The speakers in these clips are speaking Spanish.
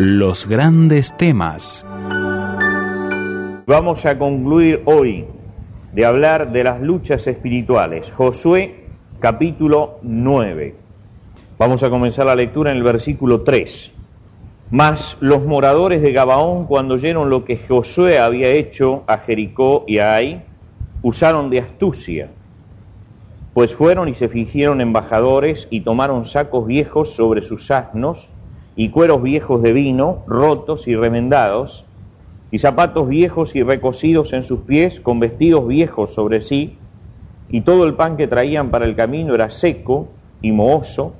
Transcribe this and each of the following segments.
Los grandes temas. Vamos a concluir hoy de hablar de las luchas espirituales. Josué capítulo 9. Vamos a comenzar la lectura en el versículo 3. Mas los moradores de Gabaón, cuando oyeron lo que Josué había hecho a Jericó y a Ai, usaron de astucia, pues fueron y se fingieron embajadores y tomaron sacos viejos sobre sus asnos y cueros viejos de vino, rotos y remendados, y zapatos viejos y recocidos en sus pies, con vestidos viejos sobre sí, y todo el pan que traían para el camino era seco y mohoso.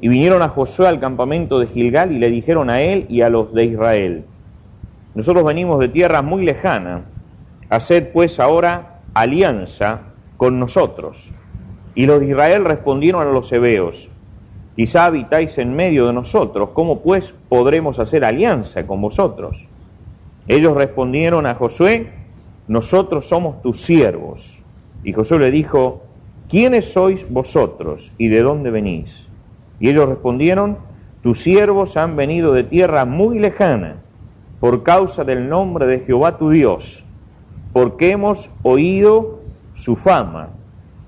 Y vinieron a Josué al campamento de Gilgal y le dijeron a él y a los de Israel, nosotros venimos de tierra muy lejana, haced pues ahora alianza con nosotros. Y los de Israel respondieron a los hebeos, quizá habitáis en medio de nosotros, ¿cómo pues podremos hacer alianza con vosotros? Ellos respondieron a Josué, nosotros somos tus siervos. Y Josué le dijo, ¿quiénes sois vosotros y de dónde venís? Y ellos respondieron, tus siervos han venido de tierra muy lejana por causa del nombre de Jehová tu Dios, porque hemos oído su fama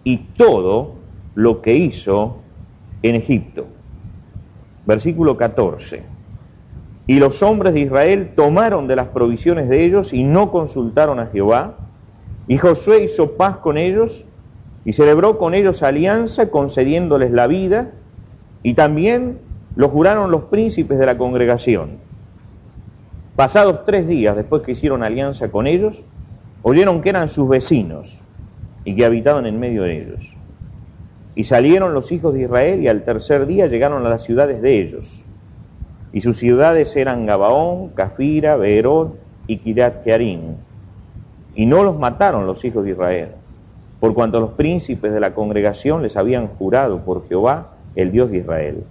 y todo lo que hizo en Egipto. Versículo 14. Y los hombres de Israel tomaron de las provisiones de ellos y no consultaron a Jehová. Y Josué hizo paz con ellos y celebró con ellos alianza, concediéndoles la vida, y también lo juraron los príncipes de la congregación. Pasados tres días después que hicieron alianza con ellos, oyeron que eran sus vecinos y que habitaban en medio de ellos. Y salieron los hijos de Israel y al tercer día llegaron a las ciudades de ellos y sus ciudades eran Gabaón, Cafira, Beerot y Kirat Jearim. Y no los mataron los hijos de Israel, por cuanto los príncipes de la congregación les habían jurado por Jehová, el Dios de Israel.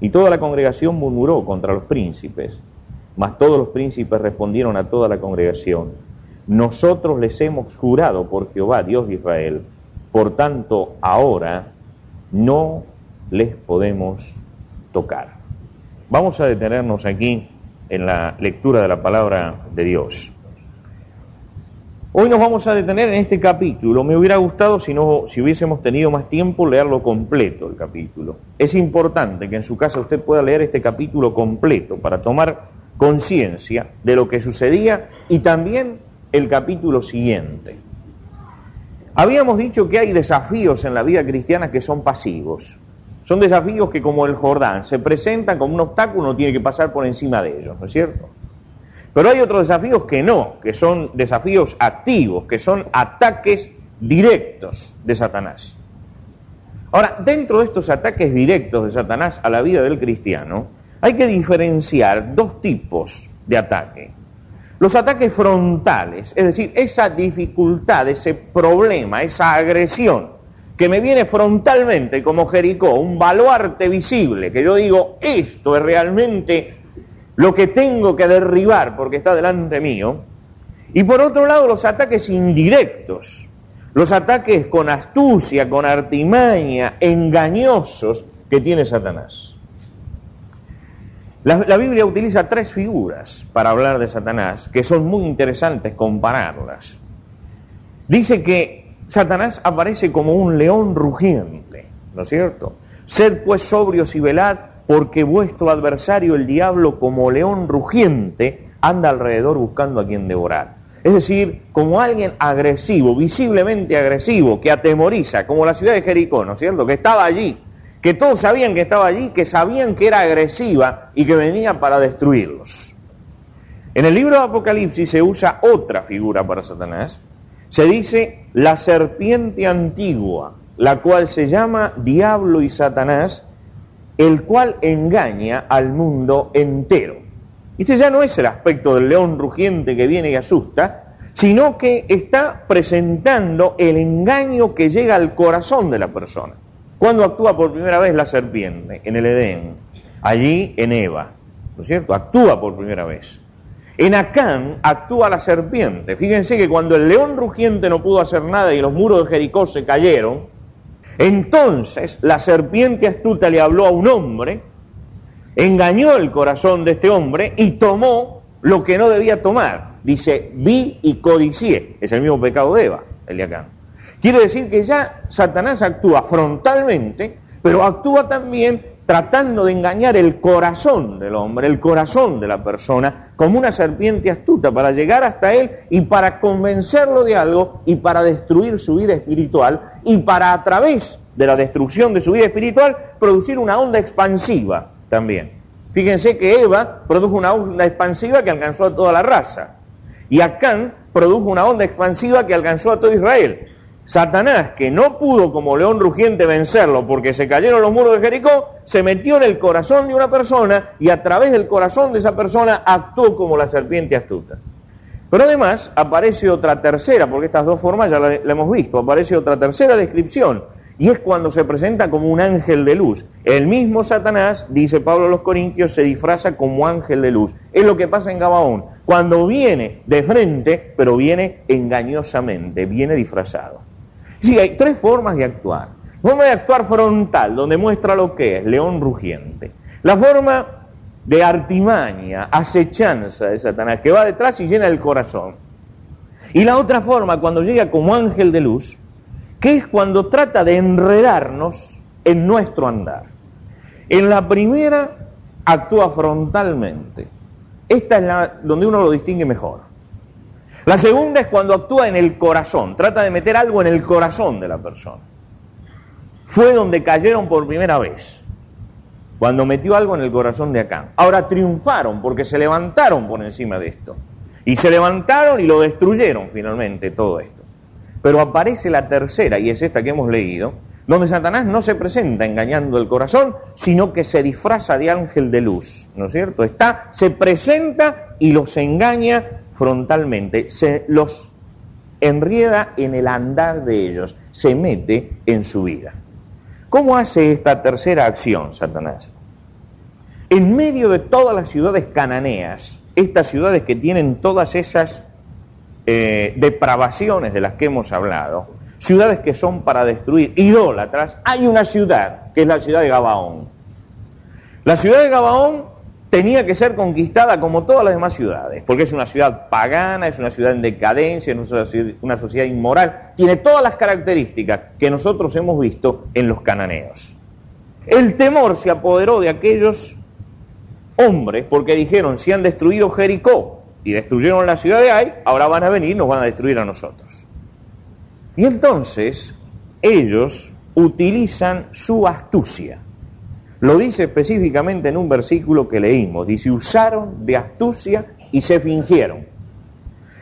Y toda la congregación murmuró contra los príncipes, mas todos los príncipes respondieron a toda la congregación, nosotros les hemos jurado por Jehová, Dios de Israel, por tanto ahora no les podemos tocar. Vamos a detenernos aquí en la lectura de la palabra de Dios. Hoy nos vamos a detener en este capítulo. Me hubiera gustado si, no, si hubiésemos tenido más tiempo leerlo completo el capítulo. Es importante que en su casa usted pueda leer este capítulo completo para tomar conciencia de lo que sucedía y también el capítulo siguiente. Habíamos dicho que hay desafíos en la vida cristiana que son pasivos. Son desafíos que como el Jordán se presentan como un obstáculo, uno tiene que pasar por encima de ellos, ¿no es cierto? Pero hay otros desafíos que no, que son desafíos activos, que son ataques directos de Satanás. Ahora, dentro de estos ataques directos de Satanás a la vida del cristiano, hay que diferenciar dos tipos de ataque. Los ataques frontales, es decir, esa dificultad, ese problema, esa agresión que me viene frontalmente como Jericó, un baluarte visible, que yo digo, esto es realmente lo que tengo que derribar porque está delante mío. Y por otro lado, los ataques indirectos, los ataques con astucia, con artimaña, engañosos que tiene Satanás. La, Biblia utiliza tres figuras para hablar de Satanás que son muy interesantes compararlas. Dice que Satanás aparece como un león rugiente, ¿no es cierto? Sed pues sobrios y velad, porque vuestro adversario el diablo como león rugiente anda alrededor buscando a quien devorar. Es decir, como alguien agresivo, visiblemente agresivo, que atemoriza, como la ciudad de Jericó, ¿no es cierto? Que estaba allí, que todos sabían que estaba allí, que sabían que era agresiva y que venía para destruirlos. En el libro de Apocalipsis se usa otra figura para Satanás, se dice la serpiente antigua, la cual se llama diablo y Satanás, el cual engaña al mundo entero. Este ya no es el aspecto del león rugiente que viene y asusta, sino que está presentando el engaño que llega al corazón de la persona. Cuando actúa por primera vez la serpiente en el Edén, allí en Eva, ¿no es cierto? Actúa por primera vez. En Acán actúa la serpiente. Fíjense que cuando el león rugiente no pudo hacer nada y los muros de Jericó se cayeron, entonces la serpiente astuta le habló a un hombre, engañó el corazón de este hombre y tomó lo que no debía tomar. Dice, vi y codicié. Es el mismo pecado de Eva, el de Acán. Quiere decir que ya Satanás actúa frontalmente, pero actúa también tratando de engañar el corazón del hombre, el corazón de la persona, como una serpiente astuta para llegar hasta él y para convencerlo de algo y para destruir su vida espiritual y para a través de la destrucción de su vida espiritual producir una onda expansiva también. Fíjense que Eva produjo una onda expansiva que alcanzó a toda la raza y Acán produjo una onda expansiva que alcanzó a todo Israel. Satanás, que no pudo como león rugiente vencerlo porque se cayeron los muros de Jericó, se metió en el corazón de una persona y a través del corazón de esa persona actuó como la serpiente astuta. Pero además aparece otra tercera, porque estas dos formas ya la, hemos visto, aparece otra tercera descripción, y es cuando se presenta como un ángel de luz. El mismo Satanás, dice Pablo a los Corintios, se disfraza como ángel de luz. Es lo que pasa en Gabaón, cuando viene de frente, pero viene engañosamente, viene disfrazado. Sí, hay tres formas de actuar. Forma de actuar frontal, donde muestra lo que es, león rugiente. La forma de artimaña, acechanza de Satanás, que va detrás y llena el corazón. Y la otra forma, cuando llega como ángel de luz, que es cuando trata de enredarnos en nuestro andar. En la primera actúa frontalmente. Esta es la donde uno lo distingue mejor. La segunda es cuando actúa en el corazón, trata de meter algo en el corazón de la persona. Fue donde cayeron por primera vez, cuando metió algo en el corazón de Acán. Ahora triunfaron porque se levantaron por encima de esto. Y se levantaron y lo destruyeron finalmente todo esto. Pero aparece la tercera, y es esta que hemos leído, donde Satanás no se presenta engañando el corazón, sino que se disfraza de ángel de luz, ¿no es cierto? Está, se presenta y los engaña frontalmente, se los enrieda en el andar de ellos, se mete en su vida. ¿Cómo hace esta tercera acción Satanás? En medio de todas las ciudades cananeas, estas ciudades que tienen todas esas eh, depravaciones de las que hemos hablado, ciudades que son para destruir, idólatras, hay una ciudad, que es la ciudad de Gabaón. La ciudad de Gabaón tenía que ser conquistada como todas las demás ciudades, porque es una ciudad pagana, es una ciudad en decadencia, es una sociedad inmoral, tiene todas las características que nosotros hemos visto en los cananeos. El temor se apoderó de aquellos hombres porque dijeron, si han destruido Jericó y destruyeron la ciudad de Ai, ahora van a venir y nos van a destruir a nosotros. Y entonces ellos utilizan su astucia lo dice específicamente en un versículo que leímos. Dice, usaron de astucia y se fingieron.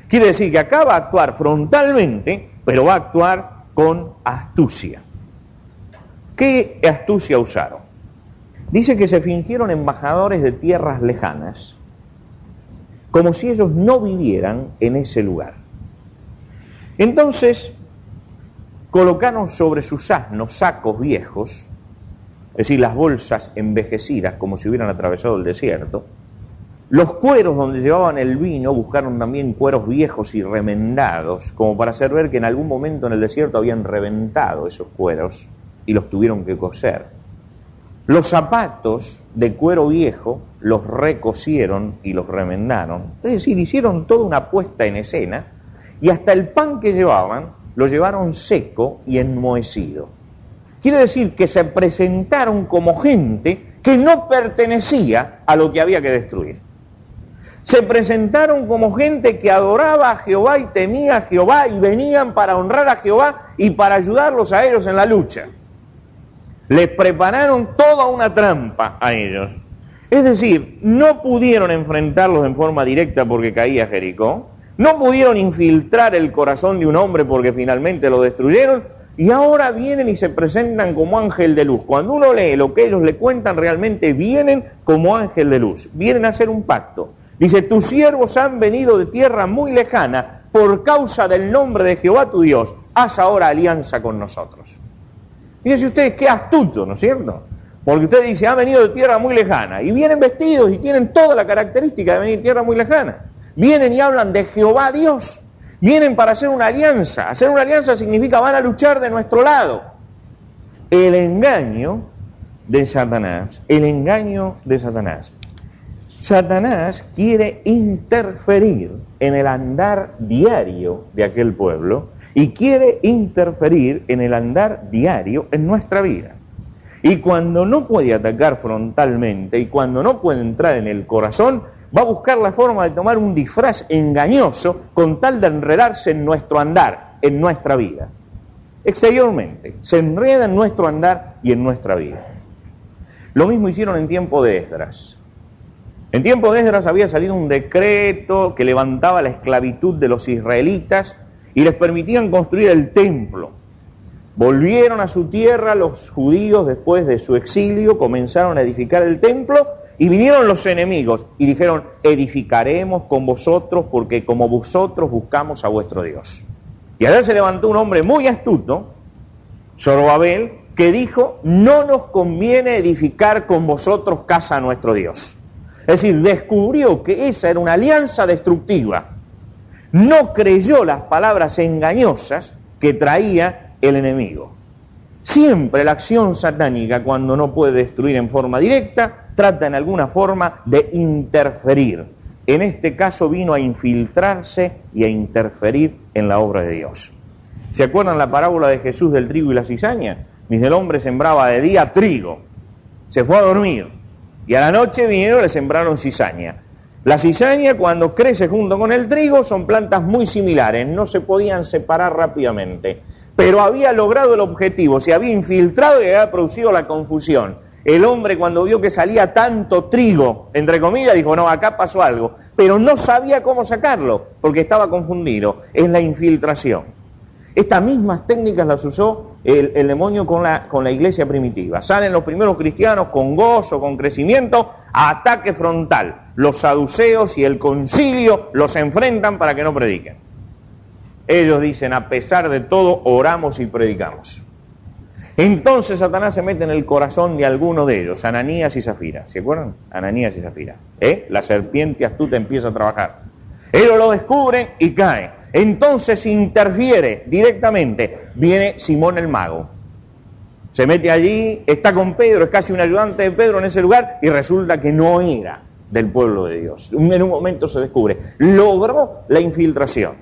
Quiere decir que acá va a actuar frontalmente, pero va a actuar con astucia. ¿Qué astucia usaron? Dice que se fingieron embajadores de tierras lejanas, como si ellos no vivieran en ese lugar. Entonces, colocaron sobre sus asnos sacos viejos, es decir, las bolsas envejecidas como si hubieran atravesado el desierto. Los cueros donde llevaban el vino buscaron también cueros viejos y remendados, como para hacer ver que en algún momento en el desierto habían reventado esos cueros y los tuvieron que coser. Los zapatos de cuero viejo los recosieron y los remendaron. Es decir, hicieron toda una puesta en escena y hasta el pan que llevaban lo llevaron seco y enmohecido. Quiere decir que se presentaron como gente que no pertenecía a lo que había que destruir. Se presentaron como gente que adoraba a Jehová y temía a Jehová y venían para honrar a Jehová y para ayudarlos a ellos en la lucha. Les prepararon toda una trampa a ellos. Es decir, no pudieron enfrentarlos en forma directa porque caía Jericó, no pudieron infiltrar el corazón de un hombre porque finalmente lo destruyeron, y ahora vienen y se presentan como ángel de luz. Cuando uno lee lo que ellos le cuentan, realmente vienen como ángel de luz, vienen a hacer un pacto. Dice, tus siervos han venido de tierra muy lejana por causa del nombre de Jehová tu Dios, haz ahora alianza con nosotros. Fíjense ustedes qué astuto, ¿no es cierto? Porque usted dice, ha venido de tierra muy lejana, y vienen vestidos y tienen toda la característica de venir de tierra muy lejana. Vienen y hablan de Jehová Dios, Vienen para hacer una alianza. Hacer una alianza significa van a luchar de nuestro lado. El engaño de Satanás, el engaño de Satanás. Satanás quiere interferir en el andar diario de aquel pueblo y quiere interferir en el andar diario en nuestra vida. Y cuando no puede atacar frontalmente y cuando no puede entrar en el corazón, va a buscar la forma de tomar un disfraz engañoso con tal de enredarse en nuestro andar, en nuestra vida. Exteriormente, se enreda en nuestro andar y en nuestra vida. Lo mismo hicieron en tiempo de Esdras. En tiempo de Esdras había salido un decreto que levantaba la esclavitud de los israelitas y les permitían construir el templo. Volvieron a su tierra los judíos después de su exilio, comenzaron a edificar el templo y vinieron los enemigos y dijeron, edificaremos con vosotros porque como vosotros buscamos a vuestro Dios. Y allá se levantó un hombre muy astuto, Zorobabel, que dijo, no nos conviene edificar con vosotros casa a nuestro Dios. Es decir, descubrió que esa era una alianza destructiva. No creyó las palabras engañosas que traía el enemigo. Siempre la acción satánica, cuando no puede destruir en forma directa, trata en alguna forma de interferir. En este caso vino a infiltrarse y a interferir en la obra de Dios. ¿Se acuerdan la parábola de Jesús del trigo y la cizaña? Dice, el hombre sembraba de día trigo, se fue a dormir y a la noche vinieron y le sembraron cizaña. La cizaña cuando crece junto con el trigo son plantas muy similares, no se podían separar rápidamente pero había logrado el objetivo, se había infiltrado y había producido la confusión. El hombre cuando vio que salía tanto trigo, entre comillas, dijo, no, acá pasó algo, pero no sabía cómo sacarlo, porque estaba confundido. Es la infiltración. Estas mismas técnicas las usó el, demonio con la, con la iglesia primitiva. Salen los primeros cristianos con gozo, con crecimiento, a ataque frontal. Los saduceos y el concilio los enfrentan para que no prediquen. Ellos dicen, a pesar de todo, oramos y predicamos. Entonces Satanás se mete en el corazón de alguno de ellos, Ananías y Zafira. ¿Se acuerdan? Ananías y Zafira. ¿Eh? La serpiente astuta empieza a trabajar. Ellos lo descubren y cae. Entonces interfiere directamente. Viene Simón el mago. Se mete allí, está con Pedro, es casi un ayudante de Pedro en ese lugar y resulta que no era del pueblo de Dios. En un momento se descubre. Logró la infiltración.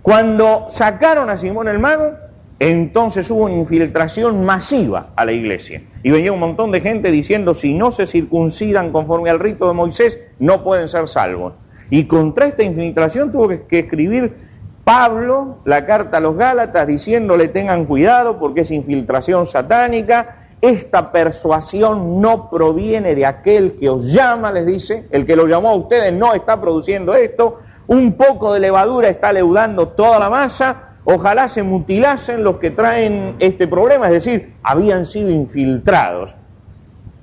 Cuando sacaron a Simón el mago, entonces hubo una infiltración masiva a la iglesia. Y venía un montón de gente diciendo, si no se circuncidan conforme al rito de Moisés, no pueden ser salvos. Y contra esta infiltración tuvo que, escribir Pablo la carta a los Gálatas diciéndole tengan cuidado porque es infiltración satánica, esta persuasión no proviene de aquel que os llama, les dice, el que lo llamó a ustedes no está produciendo esto, un poco de levadura está leudando toda la masa, ojalá se mutilasen los que traen este problema, es decir, habían sido infiltrados.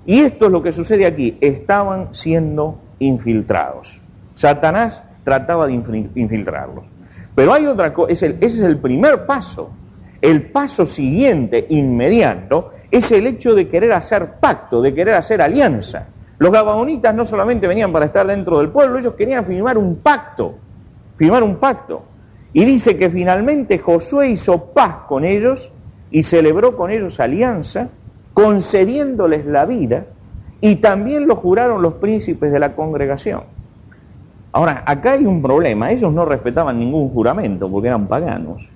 Y esto es lo que sucede aquí, estaban siendo infiltrados. Satanás trataba de infiltrarlos. Pero hay otra cosa, ese es el primer paso. El paso siguiente, inmediato, es el hecho de querer hacer pacto, de querer hacer alianza. Los gabaonitas no solamente venían para estar dentro del pueblo, ellos querían firmar un pacto, firmar un pacto. Y dice que finalmente Josué hizo paz con ellos y celebró con ellos alianza, concediéndoles la vida, y también lo juraron los príncipes de la congregación. Ahora, acá hay un problema, ellos no respetaban ningún juramento porque eran paganos,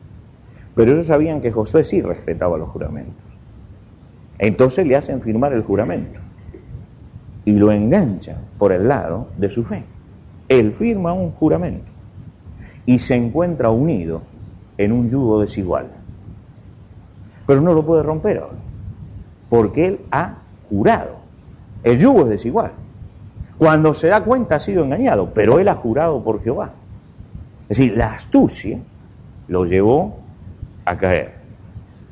pero ellos sabían que Josué sí respetaba los juramentos. Entonces le hacen firmar el juramento y lo engancha por el lado de su fe. Él firma un juramento y se encuentra unido en un yugo desigual. Pero no lo puede romper ahora, porque él ha jurado. El yugo es desigual. Cuando se da cuenta ha sido engañado, pero él ha jurado por Jehová. Es decir, la astucia lo llevó a caer.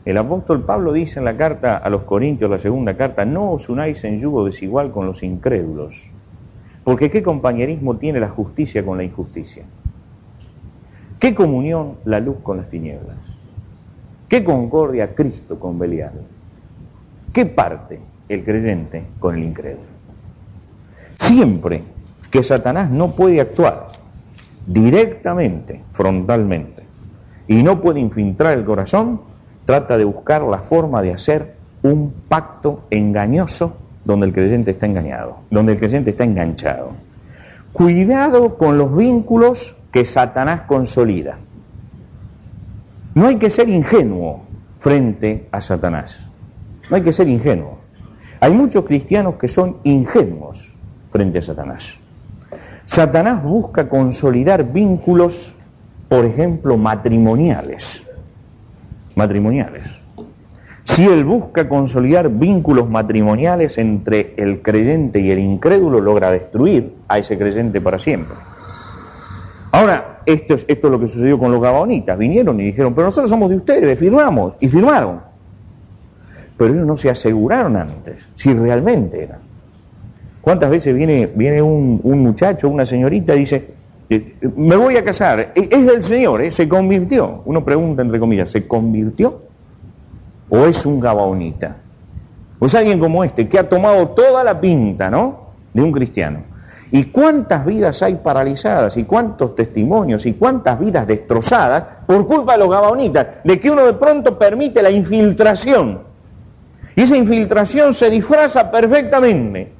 El apóstol Pablo dice en la carta a los Corintios, la segunda carta, no os unáis en yugo desigual con los incrédulos, porque ¿qué compañerismo tiene la justicia con la injusticia? ¿Qué comunión la luz con las tinieblas? ¿Qué concordia Cristo con Belial? ¿Qué parte el creyente con el incrédulo? Siempre que Satanás no puede actuar directamente, frontalmente, y no puede infiltrar el corazón, trata de buscar la forma de hacer un pacto engañoso donde el creyente está engañado, donde el creyente está enganchado. Cuidado con los vínculos que Satanás consolida. No hay que ser ingenuo frente a Satanás. No hay que ser ingenuo. Hay muchos cristianos que son ingenuos frente a Satanás. Satanás busca consolidar vínculos, por ejemplo, matrimoniales. Matrimoniales. Si él busca consolidar vínculos matrimoniales entre el creyente y el incrédulo, logra destruir a ese creyente para siempre. Ahora, esto es, esto es lo que sucedió con los gabonitas. Vinieron y dijeron, pero nosotros somos de ustedes, firmamos. Y firmaron. Pero ellos no se aseguraron antes si realmente eran. ¿Cuántas veces viene, viene un, muchacho, una señorita, y dice, eh, me voy a casar, e, es del Señor, ¿eh? se convirtió? Uno pregunta entre comillas, ¿se convirtió? ¿O es un gabaonita? ¿O es alguien como este que ha tomado toda la pinta, ¿no? De un cristiano. ¿Y cuántas vidas hay paralizadas? ¿Y cuántos testimonios? ¿Y cuántas vidas destrozadas por culpa de los gabaonitas? De que uno de pronto permite la infiltración. Y esa infiltración se disfraza perfectamente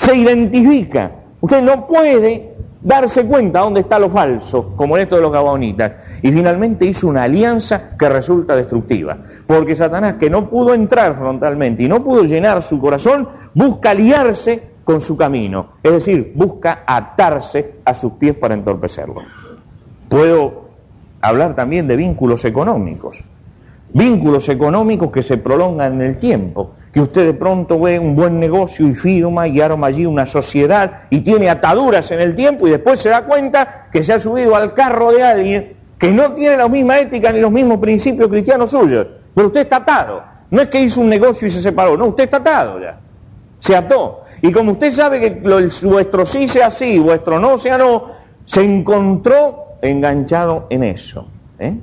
se identifica. Usted no puede darse cuenta dónde está lo falso, como en esto de los gabonitas. Y finalmente hizo una alianza que resulta destructiva. Porque Satanás, que no pudo entrar frontalmente y no pudo llenar su corazón, busca aliarse con su camino. Es decir, busca atarse a sus pies para entorpecerlo. Puedo hablar también de vínculos económicos. Vínculos económicos que se prolongan en el tiempo que usted de pronto ve un buen negocio y firma y arma allí una sociedad y tiene ataduras en el tiempo y después se da cuenta que se ha subido al carro de alguien que no tiene la misma ética ni los mismos principios cristianos suyos, pero usted está atado. No es que hizo un negocio y se separó, no, usted está atado ya. Se ató. Y como usted sabe que lo, vuestro sí sea sí, vuestro no sea no, se encontró enganchado en eso. ¿eh?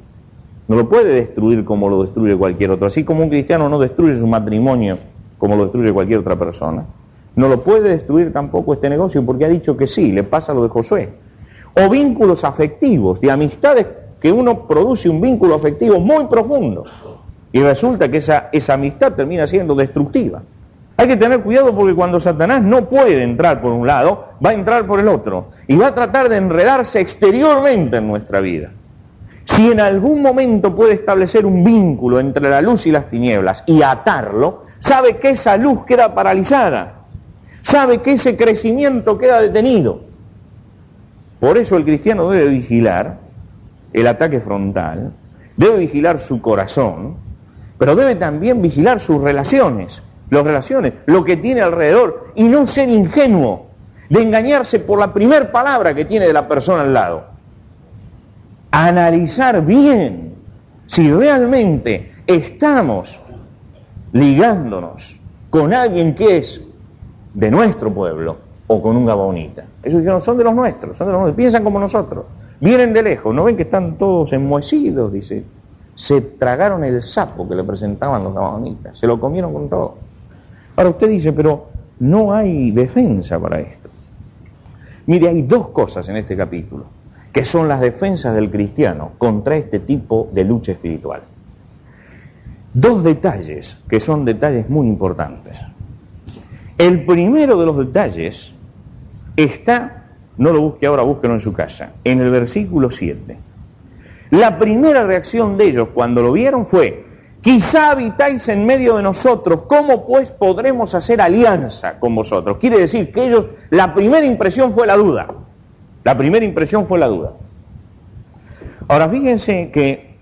No lo puede destruir como lo destruye cualquier otro. Así como un cristiano no destruye su matrimonio como lo destruye cualquier otra persona. No lo puede destruir tampoco este negocio porque ha dicho que sí, le pasa lo de Josué. O vínculos afectivos, de amistades que uno produce un vínculo afectivo muy profundo y resulta que esa, esa amistad termina siendo destructiva. Hay que tener cuidado porque cuando Satanás no puede entrar por un lado, va a entrar por el otro y va a tratar de enredarse exteriormente en nuestra vida. Si en algún momento puede establecer un vínculo entre la luz y las tinieblas y atarlo, sabe que esa luz queda paralizada, sabe que ese crecimiento queda detenido. Por eso el cristiano debe vigilar el ataque frontal, debe vigilar su corazón, pero debe también vigilar sus relaciones, las relaciones, lo que tiene alrededor, y no ser ingenuo de engañarse por la primer palabra que tiene de la persona al lado analizar bien si realmente estamos ligándonos con alguien que es de nuestro pueblo o con un gabonita. Esos no son de los nuestros, son de los nuestros, piensan como nosotros, vienen de lejos, no ven que están todos enmohecidos, dice. Se tragaron el sapo que le presentaban los gabonitas, se lo comieron con todo. Ahora usted dice, pero no hay defensa para esto. Mire, hay dos cosas en este capítulo que son las defensas del cristiano contra este tipo de lucha espiritual. Dos detalles que son detalles muy importantes. El primero de los detalles está, no lo busque ahora, búsquelo en su casa, en el versículo 7. La primera reacción de ellos cuando lo vieron fue, quizá habitáis en medio de nosotros, ¿cómo pues podremos hacer alianza con vosotros? Quiere decir que ellos, la primera impresión fue la duda. La primera impresión fue la duda. Ahora fíjense que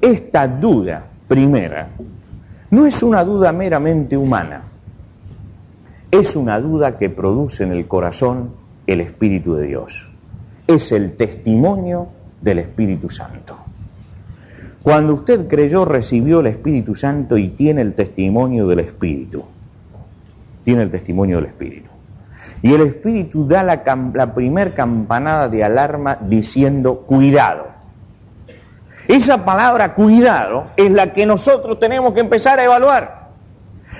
esta duda primera no es una duda meramente humana, es una duda que produce en el corazón el Espíritu de Dios. Es el testimonio del Espíritu Santo. Cuando usted creyó, recibió el Espíritu Santo y tiene el testimonio del Espíritu. Tiene el testimonio del Espíritu. Y el Espíritu da la, la primer campanada de alarma diciendo, cuidado. Esa palabra cuidado es la que nosotros tenemos que empezar a evaluar.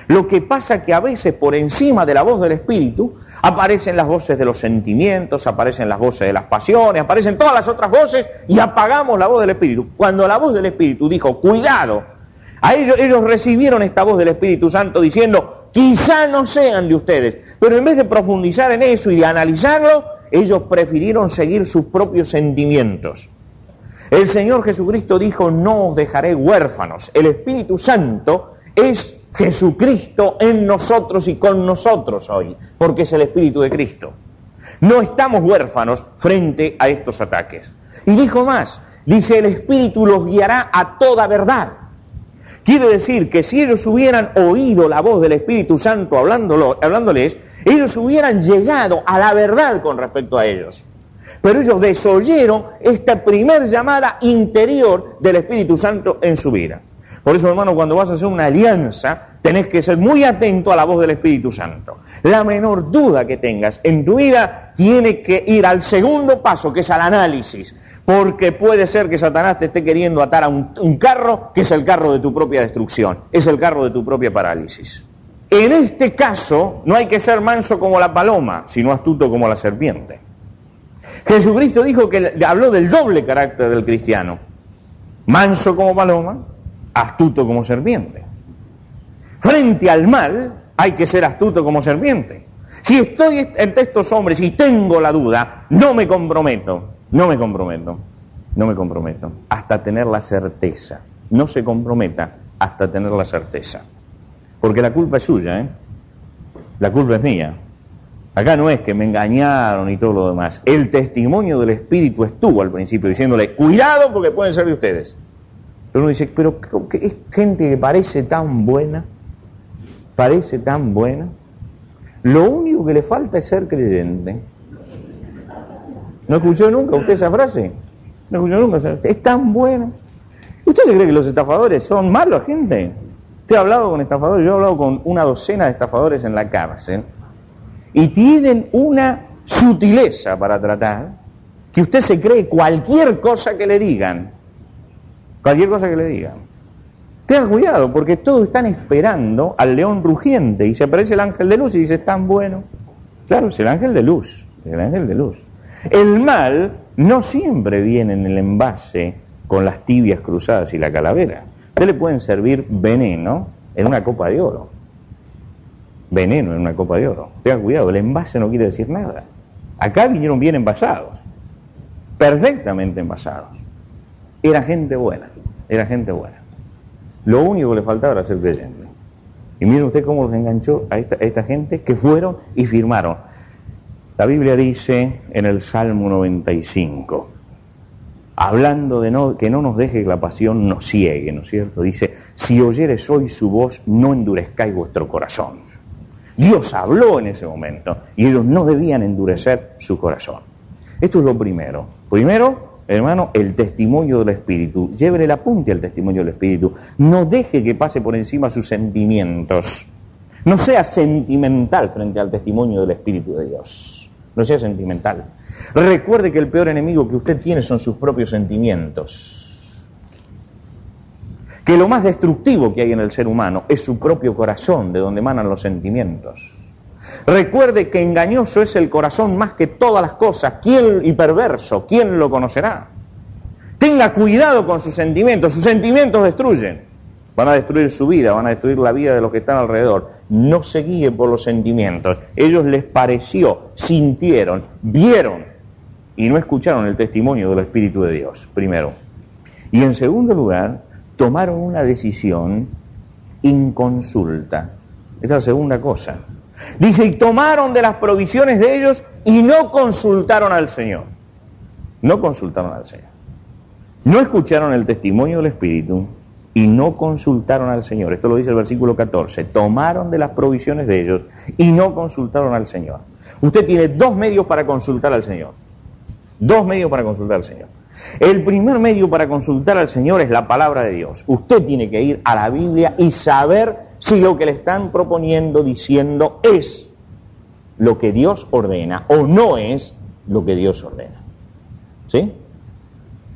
Lo que pasa que a veces por encima de la voz del Espíritu aparecen las voces de los sentimientos, aparecen las voces de las pasiones, aparecen todas las otras voces y apagamos la voz del Espíritu. Cuando la voz del Espíritu dijo, cuidado, a ellos, ellos recibieron esta voz del Espíritu Santo diciendo, quizá no sean de ustedes, pero en vez de profundizar en eso y de analizarlo, ellos prefirieron seguir sus propios sentimientos. El Señor Jesucristo dijo, no os dejaré huérfanos. El Espíritu Santo es Jesucristo en nosotros y con nosotros hoy, porque es el Espíritu de Cristo. No estamos huérfanos frente a estos ataques. Y dijo más, dice, el Espíritu los guiará a toda verdad. Quiere decir que si ellos hubieran oído la voz del Espíritu Santo hablándolo, hablándoles, ellos hubieran llegado a la verdad con respecto a ellos. Pero ellos desoyeron esta primer llamada interior del Espíritu Santo en su vida. Por eso, hermano, cuando vas a hacer una alianza, tenés que ser muy atento a la voz del Espíritu Santo. La menor duda que tengas en tu vida tiene que ir al segundo paso, que es al análisis. Porque puede ser que Satanás te esté queriendo atar a un, un carro que es el carro de tu propia destrucción, es el carro de tu propia parálisis. En este caso, no hay que ser manso como la paloma, sino astuto como la serpiente. Jesucristo dijo que habló del doble carácter del cristiano. Manso como paloma, astuto como serpiente. Frente al mal hay que ser astuto como serpiente. Si estoy entre estos hombres y tengo la duda, no me comprometo, no me comprometo, no me comprometo, hasta tener la certeza. No se comprometa hasta tener la certeza. Porque la culpa es suya, ¿eh? La culpa es mía. Acá no es que me engañaron y todo lo demás. El testimonio del Espíritu estuvo al principio diciéndole, cuidado porque pueden ser de ustedes. Pero uno dice, pero es gente que parece tan buena, parece tan buena. Lo único que le falta es ser creyente. ¿No escuchó nunca usted esa frase? ¿No escuchó nunca? Es tan buena. ¿Usted se cree que los estafadores son malos, gente? Usted ha hablado con estafadores, yo he hablado con una docena de estafadores en la cárcel y tienen una sutileza para tratar que usted se cree cualquier cosa que le digan, cualquier cosa que le digan. Tenga cuidado, porque todos están esperando al león rugiente y se aparece el ángel de luz y dice, es tan bueno. Claro, es el ángel de luz, el ángel de luz. El mal no siempre viene en el envase con las tibias cruzadas y la calavera. Usted le pueden servir veneno en una copa de oro veneno en una copa de oro. Tengan cuidado, el envase no quiere decir nada. Acá vinieron bien envasados, perfectamente envasados. Era gente buena, era gente buena. Lo único que le faltaba era ser creyente. Y miren usted cómo los enganchó a esta, gente que fueron y firmaron. La Biblia dice en el Salmo 95, hablando de que no nos deje que la pasión nos ciegue, ¿no es cierto? Dice, si oyeres hoy su voz, no endurezcáis vuestro corazón. Dios habló en ese momento y ellos no debían endurecer su corazón. Esto es lo primero. Primero, hermano, el testimonio del Espíritu. Llévele el apunte al testimonio del Espíritu. No deje que pase por encima sus sentimientos. No sea sentimental frente al testimonio del Espíritu de Dios. No sea sentimental. Recuerde que el peor enemigo que usted tiene son sus propios sentimientos que lo más destructivo que hay en el ser humano es su propio corazón, de donde emanan los sentimientos. Recuerde que engañoso es el corazón más que todas las cosas, ¿quién y perverso? ¿Quién lo conocerá? Tenga cuidado con sus sentimientos, sus sentimientos destruyen. Van a destruir su vida, van a destruir la vida de los que están alrededor. No se guíe por los sentimientos. Ellos les pareció, sintieron, vieron y no escucharon el testimonio del Espíritu de Dios, primero. Y en segundo lugar, tomaron una decisión inconsulta. Esa es la segunda cosa. Dice, y tomaron de las provisiones de ellos y no consultaron al Señor. No consultaron al Señor. No escucharon el testimonio del Espíritu y no consultaron al Señor. Esto lo dice el versículo 14. Tomaron de las provisiones de ellos y no consultaron al Señor. Usted tiene dos medios para consultar al Señor. Dos medios para consultar al Señor. El primer medio para consultar al Señor es la palabra de Dios. Usted tiene que ir a la Biblia y saber si lo que le están proponiendo, diciendo, es lo que Dios ordena o no es lo que Dios ordena. ¿Sí?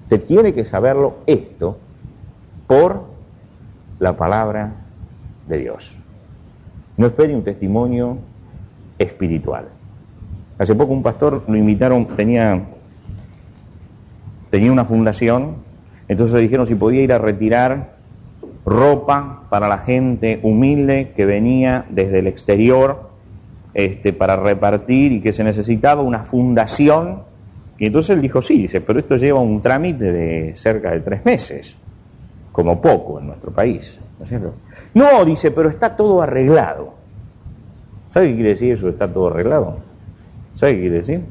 Usted tiene que saberlo esto por la palabra de Dios. No espere un testimonio espiritual. Hace poco un pastor lo invitaron, tenía, tenía una fundación, entonces le dijeron si podía ir a retirar ropa para la gente humilde que venía desde el exterior este, para repartir y que se necesitaba una fundación. Y entonces él dijo, sí, dice, pero esto lleva un trámite de cerca de tres meses, como poco en nuestro país, ¿no cierto? No, dice, pero está todo arreglado. ¿Sabe qué quiere decir eso? Está todo arreglado. ¿Sabe qué quiere decir?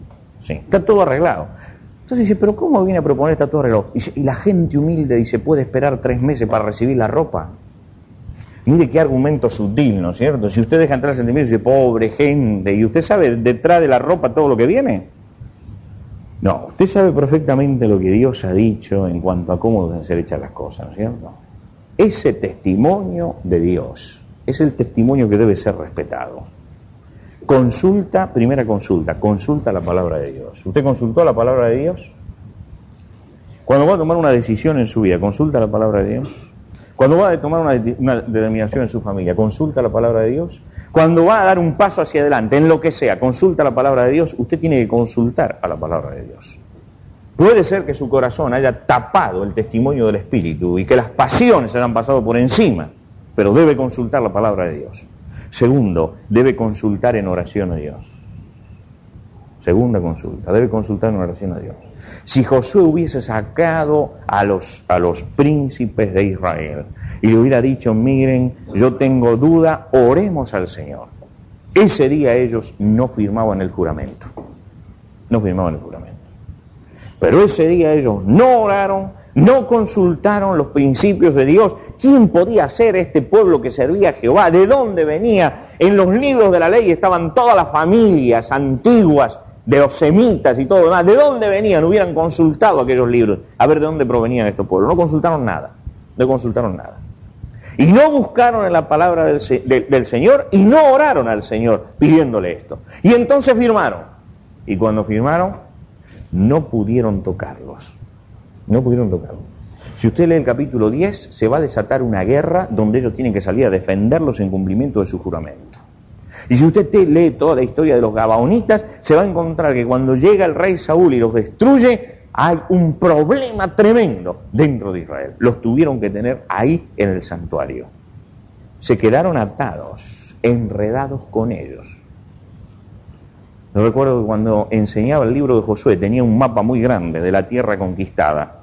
Sí, está todo arreglado. Entonces dice, pero ¿cómo viene a proponer todo arreglado? y la gente humilde dice, puede esperar tres meses para recibir la ropa. Mire qué argumento sutil, ¿no es cierto? Si usted deja entrar el sentimiento dice, pobre gente, y usted sabe detrás de la ropa todo lo que viene. No, usted sabe perfectamente lo que Dios ha dicho en cuanto a cómo deben ser hechas las cosas, ¿no es cierto? Ese testimonio de Dios es el testimonio que debe ser respetado. Consulta, primera consulta, consulta la palabra de Dios. ¿Usted consultó la palabra de Dios? Cuando va a tomar una decisión en su vida, ¿consulta la palabra de Dios? Cuando va a tomar una, determinación en su familia, consulta la palabra de Dios. Cuando va a dar un paso hacia adelante, en lo que sea, consulta la palabra de Dios, usted tiene que consultar a la palabra de Dios. Puede ser que su corazón haya tapado el testimonio del Espíritu y que las pasiones hayan pasado por encima, pero debe consultar la palabra de Dios. Segundo, debe consultar en oración a Dios. Segunda consulta, debe consultar en oración a Dios. Si Josué hubiese sacado a los, a los príncipes de Israel y le hubiera dicho, miren, yo tengo duda, oremos al Señor. Ese día ellos no firmaban el juramento. No firmaban el juramento. Pero ese día ellos no oraron, no consultaron los principios de Dios. ¿Quién podía ser este pueblo que servía a Jehová? ¿De dónde venía? En los libros de la ley estaban todas las familias antiguas de los semitas y todo lo demás, ¿de dónde venían? Hubieran consultado aquellos libros, a ver de dónde provenían estos pueblos. No consultaron nada, no consultaron nada. Y no buscaron en la palabra del, del, Señor y no oraron al Señor pidiéndole esto. Y entonces firmaron. Y cuando firmaron, no pudieron tocarlos. No pudieron tocarlos. Si usted lee el capítulo 10, se va a desatar una guerra donde ellos tienen que salir a defenderlos en cumplimiento de su juramento. Y si usted lee toda la historia de los gabaonitas, se va a encontrar que cuando llega el rey Saúl y los destruye, hay un problema tremendo dentro de Israel. Los tuvieron que tener ahí en el santuario. Se quedaron atados, enredados con ellos. No recuerdo que cuando enseñaba el libro de Josué tenía un mapa muy grande de la tierra conquistada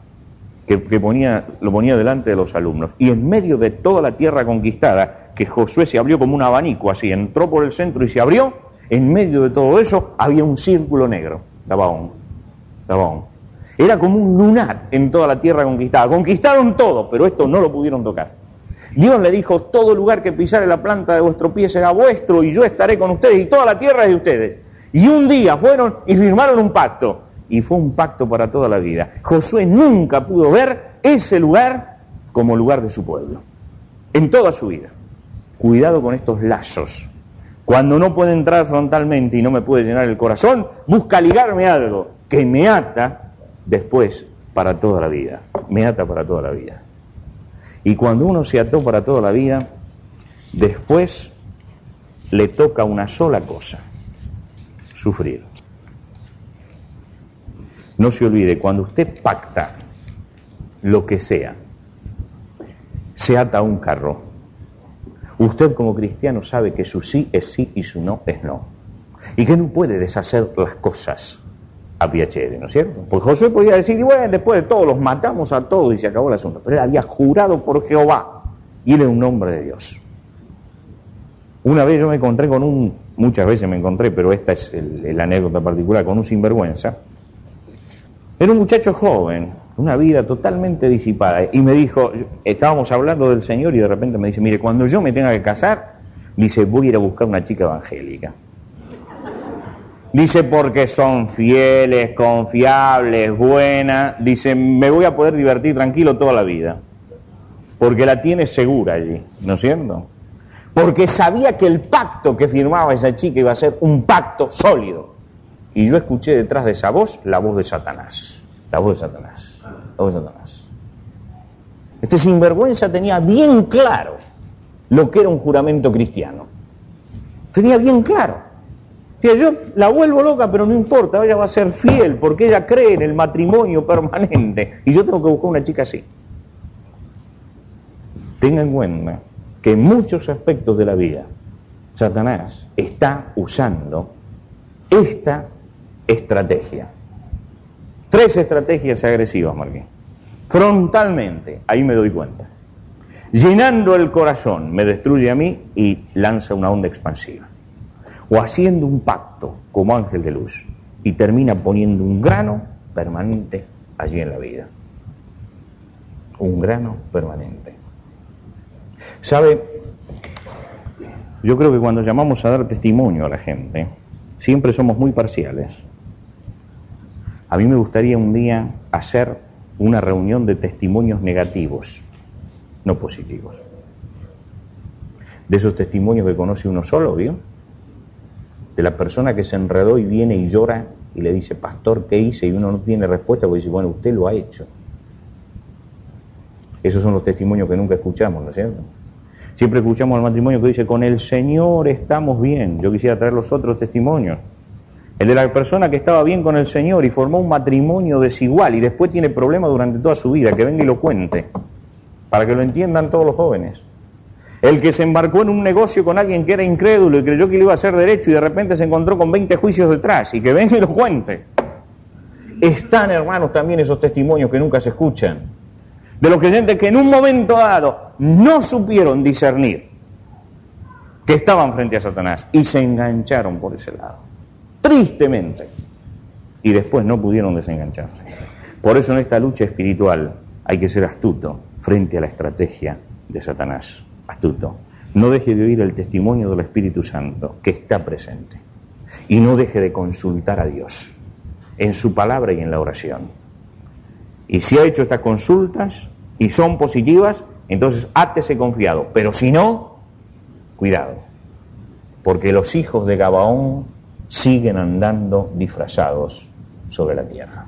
que, ponía, lo ponía delante de los alumnos. Y en medio de toda la tierra conquistada que Josué se abrió como un abanico, así, entró por el centro y se abrió, en medio de todo eso había un círculo negro, Gabaón, Gabaón. Era como un lunar en toda la tierra conquistada. Conquistaron todo, pero esto no lo pudieron tocar. Dios le dijo, todo lugar que pisare la planta de vuestro pie será vuestro y yo estaré con ustedes y toda la tierra es de ustedes. Y un día fueron y firmaron un pacto. Y fue un pacto para toda la vida. Josué nunca pudo ver ese lugar como lugar de su pueblo. En toda su vida cuidado con estos lazos. Cuando no puede entrar frontalmente y no me puede llenar el corazón, busca ligarme algo que me ata después para toda la vida. Me ata para toda la vida. Y cuando uno se ató para toda la vida, después le toca una sola cosa, sufrir. No se olvide, cuando usted pacta lo que sea, se ata a un carro, Usted como cristiano sabe que su sí es sí y su no es no. Y que no puede deshacer las cosas a piacere, ¿no es cierto? Porque Josué podía decir, bueno, después de todo los matamos a todos y se acabó el asunto. Pero él había jurado por Jehová y él era un hombre de Dios. Una vez yo me encontré con un, muchas veces me encontré, pero esta es la anécdota particular, con un sinvergüenza. Era un muchacho joven, una vida totalmente disipada. Y me dijo, estábamos hablando del Señor y de repente me dice, mire, cuando yo me tenga que casar, dice, voy a ir a buscar una chica evangélica. Dice, porque son fieles, confiables, buenas. Dice, me voy a poder divertir tranquilo toda la vida. Porque la tiene segura allí, ¿no es cierto? Porque sabía que el pacto que firmaba esa chica iba a ser un pacto sólido. Y yo escuché detrás de esa voz la voz de Satanás. La voz de Satanás. La voz de Satanás. Este sinvergüenza tenía bien claro lo que era un juramento cristiano. Tenía bien claro yo la vuelvo loca, pero no importa, ella va a ser fiel porque ella cree en el matrimonio permanente y yo tengo que buscar una chica así. Tenga en cuenta que en muchos aspectos de la vida Satanás está usando esta estrategia. Tres estrategias agresivas, Marquín. Frontalmente, ahí me doy cuenta. Llenando el corazón, me destruye a mí y lanza una onda expansiva o haciendo un pacto como ángel de luz y termina poniendo un grano permanente allí en la vida. Un grano permanente. ¿Sabe? Yo creo que cuando llamamos a dar testimonio a la gente, siempre somos muy parciales. A mí me gustaría un día hacer una reunión de testimonios negativos, no positivos. De esos testimonios que conoce uno solo, ¿vio? de la persona que se enredó y viene y llora y le dice, pastor, ¿qué hice? Y uno no tiene respuesta porque dice, bueno, usted lo ha hecho. Esos son los testimonios que nunca escuchamos, ¿no es cierto? Siempre escuchamos al matrimonio que dice, con el Señor estamos bien. Yo quisiera traer los otros testimonios. El de la persona que estaba bien con el Señor y formó un matrimonio desigual y después tiene problemas durante toda su vida, que venga y lo cuente, para que lo entiendan todos los jóvenes. El que se embarcó en un negocio con alguien que era incrédulo y creyó que le iba a hacer derecho y de repente se encontró con 20 juicios detrás y que venga y lo cuente. Están, hermanos, también esos testimonios que nunca se escuchan. De los creyentes que en un momento dado no supieron discernir que estaban frente a Satanás y se engancharon por ese lado. Tristemente. Y después no pudieron desengancharse. Por eso en esta lucha espiritual hay que ser astuto frente a la estrategia de Satanás astuto, no deje de oír el testimonio del Espíritu Santo que está presente. Y no deje de consultar a Dios en su palabra y en la oración. Y si ha hecho estas consultas y son positivas, entonces átese confiado. Pero si no, cuidado. Porque los hijos de Gabaón siguen andando disfrazados sobre la tierra.